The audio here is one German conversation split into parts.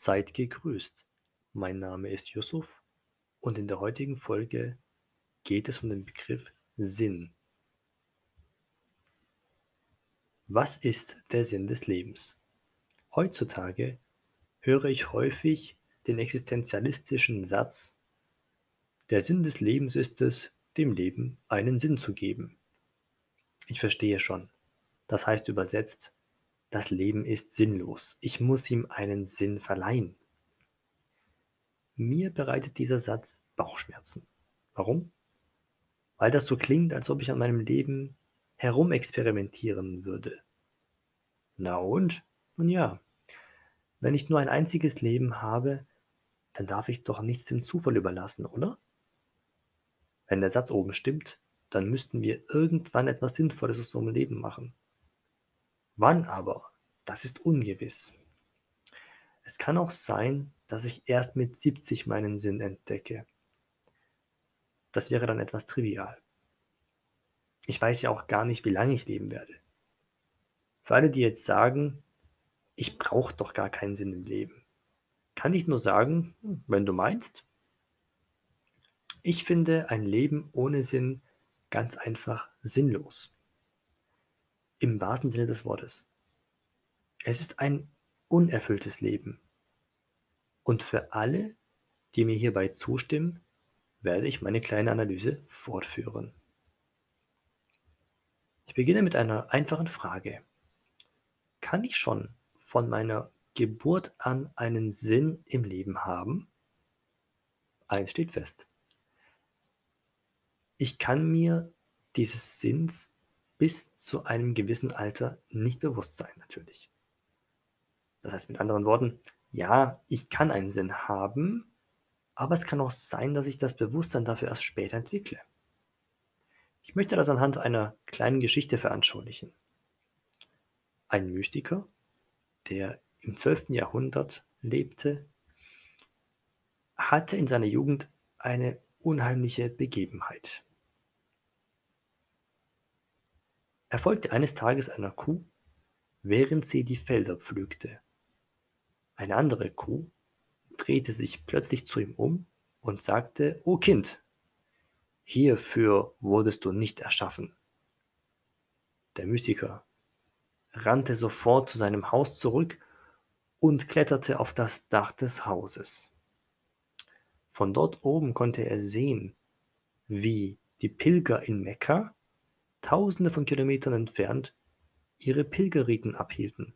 Seid gegrüßt. Mein Name ist Yusuf und in der heutigen Folge geht es um den Begriff Sinn. Was ist der Sinn des Lebens? Heutzutage höre ich häufig den existenzialistischen Satz, der Sinn des Lebens ist es, dem Leben einen Sinn zu geben. Ich verstehe schon. Das heißt übersetzt, das Leben ist sinnlos. Ich muss ihm einen Sinn verleihen. Mir bereitet dieser Satz Bauchschmerzen. Warum? Weil das so klingt, als ob ich an meinem Leben herumexperimentieren würde. Na und? Nun ja, wenn ich nur ein einziges Leben habe, dann darf ich doch nichts dem Zufall überlassen, oder? Wenn der Satz oben stimmt, dann müssten wir irgendwann etwas Sinnvolles aus unserem Leben machen. Wann aber? Das ist ungewiss. Es kann auch sein, dass ich erst mit 70 meinen Sinn entdecke. Das wäre dann etwas trivial. Ich weiß ja auch gar nicht, wie lange ich leben werde. Für alle, die jetzt sagen, ich brauche doch gar keinen Sinn im Leben, kann ich nur sagen, hm, wenn du meinst. Ich finde ein Leben ohne Sinn ganz einfach sinnlos. Im wahrsten Sinne des Wortes. Es ist ein unerfülltes Leben. Und für alle, die mir hierbei zustimmen, werde ich meine kleine Analyse fortführen. Ich beginne mit einer einfachen Frage. Kann ich schon von meiner Geburt an einen Sinn im Leben haben? Eins steht fest. Ich kann mir dieses Sinns bis zu einem gewissen Alter nicht bewusst sein, natürlich. Das heißt mit anderen Worten, ja, ich kann einen Sinn haben, aber es kann auch sein, dass ich das Bewusstsein dafür erst später entwickle. Ich möchte das anhand einer kleinen Geschichte veranschaulichen. Ein Mystiker, der im 12. Jahrhundert lebte, hatte in seiner Jugend eine unheimliche Begebenheit. Er folgte eines Tages einer Kuh, während sie die Felder pflügte. Eine andere Kuh drehte sich plötzlich zu ihm um und sagte, O Kind, hierfür wurdest du nicht erschaffen. Der Mystiker rannte sofort zu seinem Haus zurück und kletterte auf das Dach des Hauses. Von dort oben konnte er sehen, wie die Pilger in Mekka tausende von Kilometern entfernt, ihre Pilgerriten abhielten.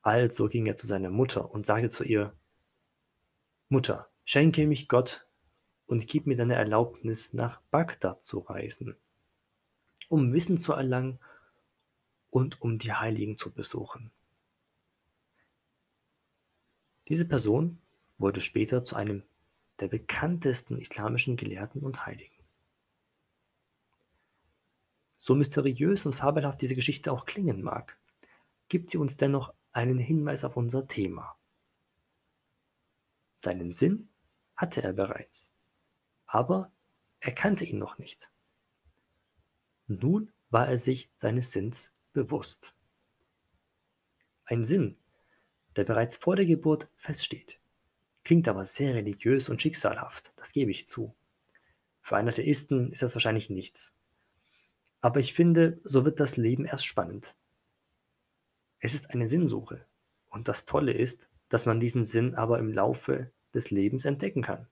Also ging er zu seiner Mutter und sagte zu ihr, Mutter, schenke mich Gott und gib mir deine Erlaubnis, nach Bagdad zu reisen, um Wissen zu erlangen und um die Heiligen zu besuchen. Diese Person wurde später zu einem der bekanntesten islamischen Gelehrten und Heiligen. So mysteriös und fabelhaft diese Geschichte auch klingen mag, gibt sie uns dennoch einen Hinweis auf unser Thema. Seinen Sinn hatte er bereits, aber er kannte ihn noch nicht. Nun war er sich seines Sinns bewusst. Ein Sinn, der bereits vor der Geburt feststeht, klingt aber sehr religiös und schicksalhaft, das gebe ich zu. Für einen Atheisten ist das wahrscheinlich nichts. Aber ich finde, so wird das Leben erst spannend. Es ist eine Sinnsuche. Und das Tolle ist, dass man diesen Sinn aber im Laufe des Lebens entdecken kann.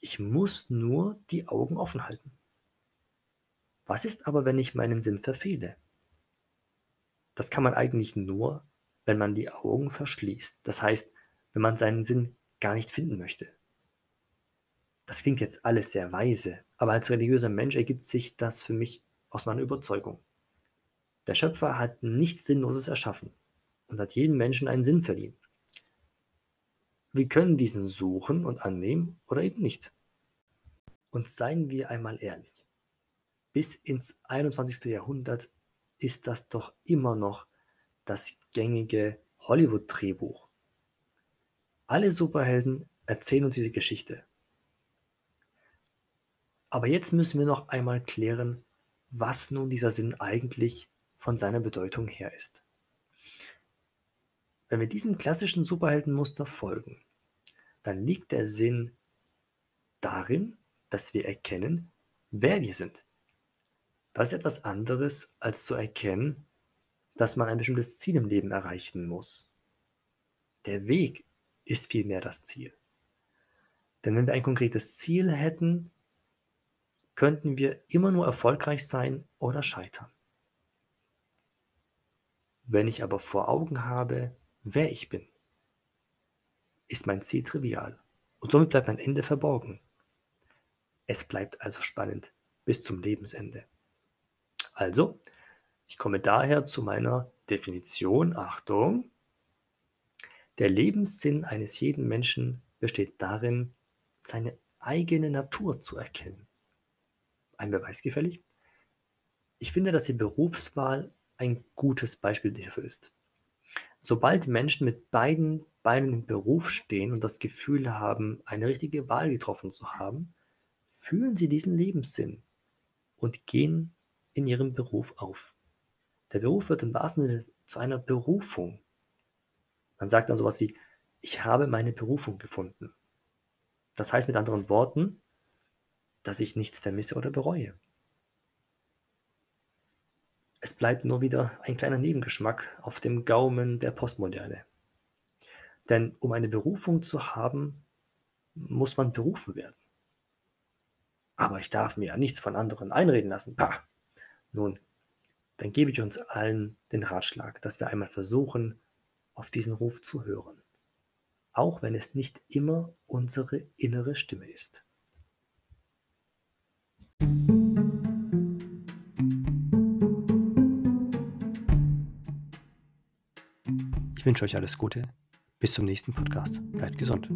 Ich muss nur die Augen offen halten. Was ist aber, wenn ich meinen Sinn verfehle? Das kann man eigentlich nur, wenn man die Augen verschließt. Das heißt, wenn man seinen Sinn gar nicht finden möchte. Das klingt jetzt alles sehr weise, aber als religiöser Mensch ergibt sich das für mich aus meiner Überzeugung. Der Schöpfer hat nichts Sinnloses erschaffen und hat jedem Menschen einen Sinn verliehen. Wir können diesen suchen und annehmen oder eben nicht. Und seien wir einmal ehrlich, bis ins 21. Jahrhundert ist das doch immer noch das gängige Hollywood-Drehbuch. Alle Superhelden erzählen uns diese Geschichte. Aber jetzt müssen wir noch einmal klären, was nun dieser Sinn eigentlich von seiner Bedeutung her ist. Wenn wir diesem klassischen Superheldenmuster folgen, dann liegt der Sinn darin, dass wir erkennen, wer wir sind. Das ist etwas anderes, als zu erkennen, dass man ein bestimmtes Ziel im Leben erreichen muss. Der Weg ist vielmehr das Ziel. Denn wenn wir ein konkretes Ziel hätten, könnten wir immer nur erfolgreich sein oder scheitern. Wenn ich aber vor Augen habe, wer ich bin, ist mein Ziel trivial und somit bleibt mein Ende verborgen. Es bleibt also spannend bis zum Lebensende. Also, ich komme daher zu meiner Definition. Achtung. Der Lebenssinn eines jeden Menschen besteht darin, seine eigene Natur zu erkennen. Ein Beweis gefällig? Ich finde, dass die Berufswahl ein gutes Beispiel dafür ist. Sobald Menschen mit beiden Beinen im Beruf stehen und das Gefühl haben, eine richtige Wahl getroffen zu haben, fühlen sie diesen Lebenssinn und gehen in ihrem Beruf auf. Der Beruf wird im wahrsten Sinne zu einer Berufung. Man sagt dann sowas wie, ich habe meine Berufung gefunden. Das heißt mit anderen Worten, dass ich nichts vermisse oder bereue. Es bleibt nur wieder ein kleiner Nebengeschmack auf dem Gaumen der Postmoderne. Denn um eine Berufung zu haben, muss man berufen werden. Aber ich darf mir ja nichts von anderen einreden lassen. Pah. Nun, dann gebe ich uns allen den Ratschlag, dass wir einmal versuchen, auf diesen Ruf zu hören. Auch wenn es nicht immer unsere innere Stimme ist. Ich wünsche euch alles Gute. Bis zum nächsten Podcast. Bleibt gesund.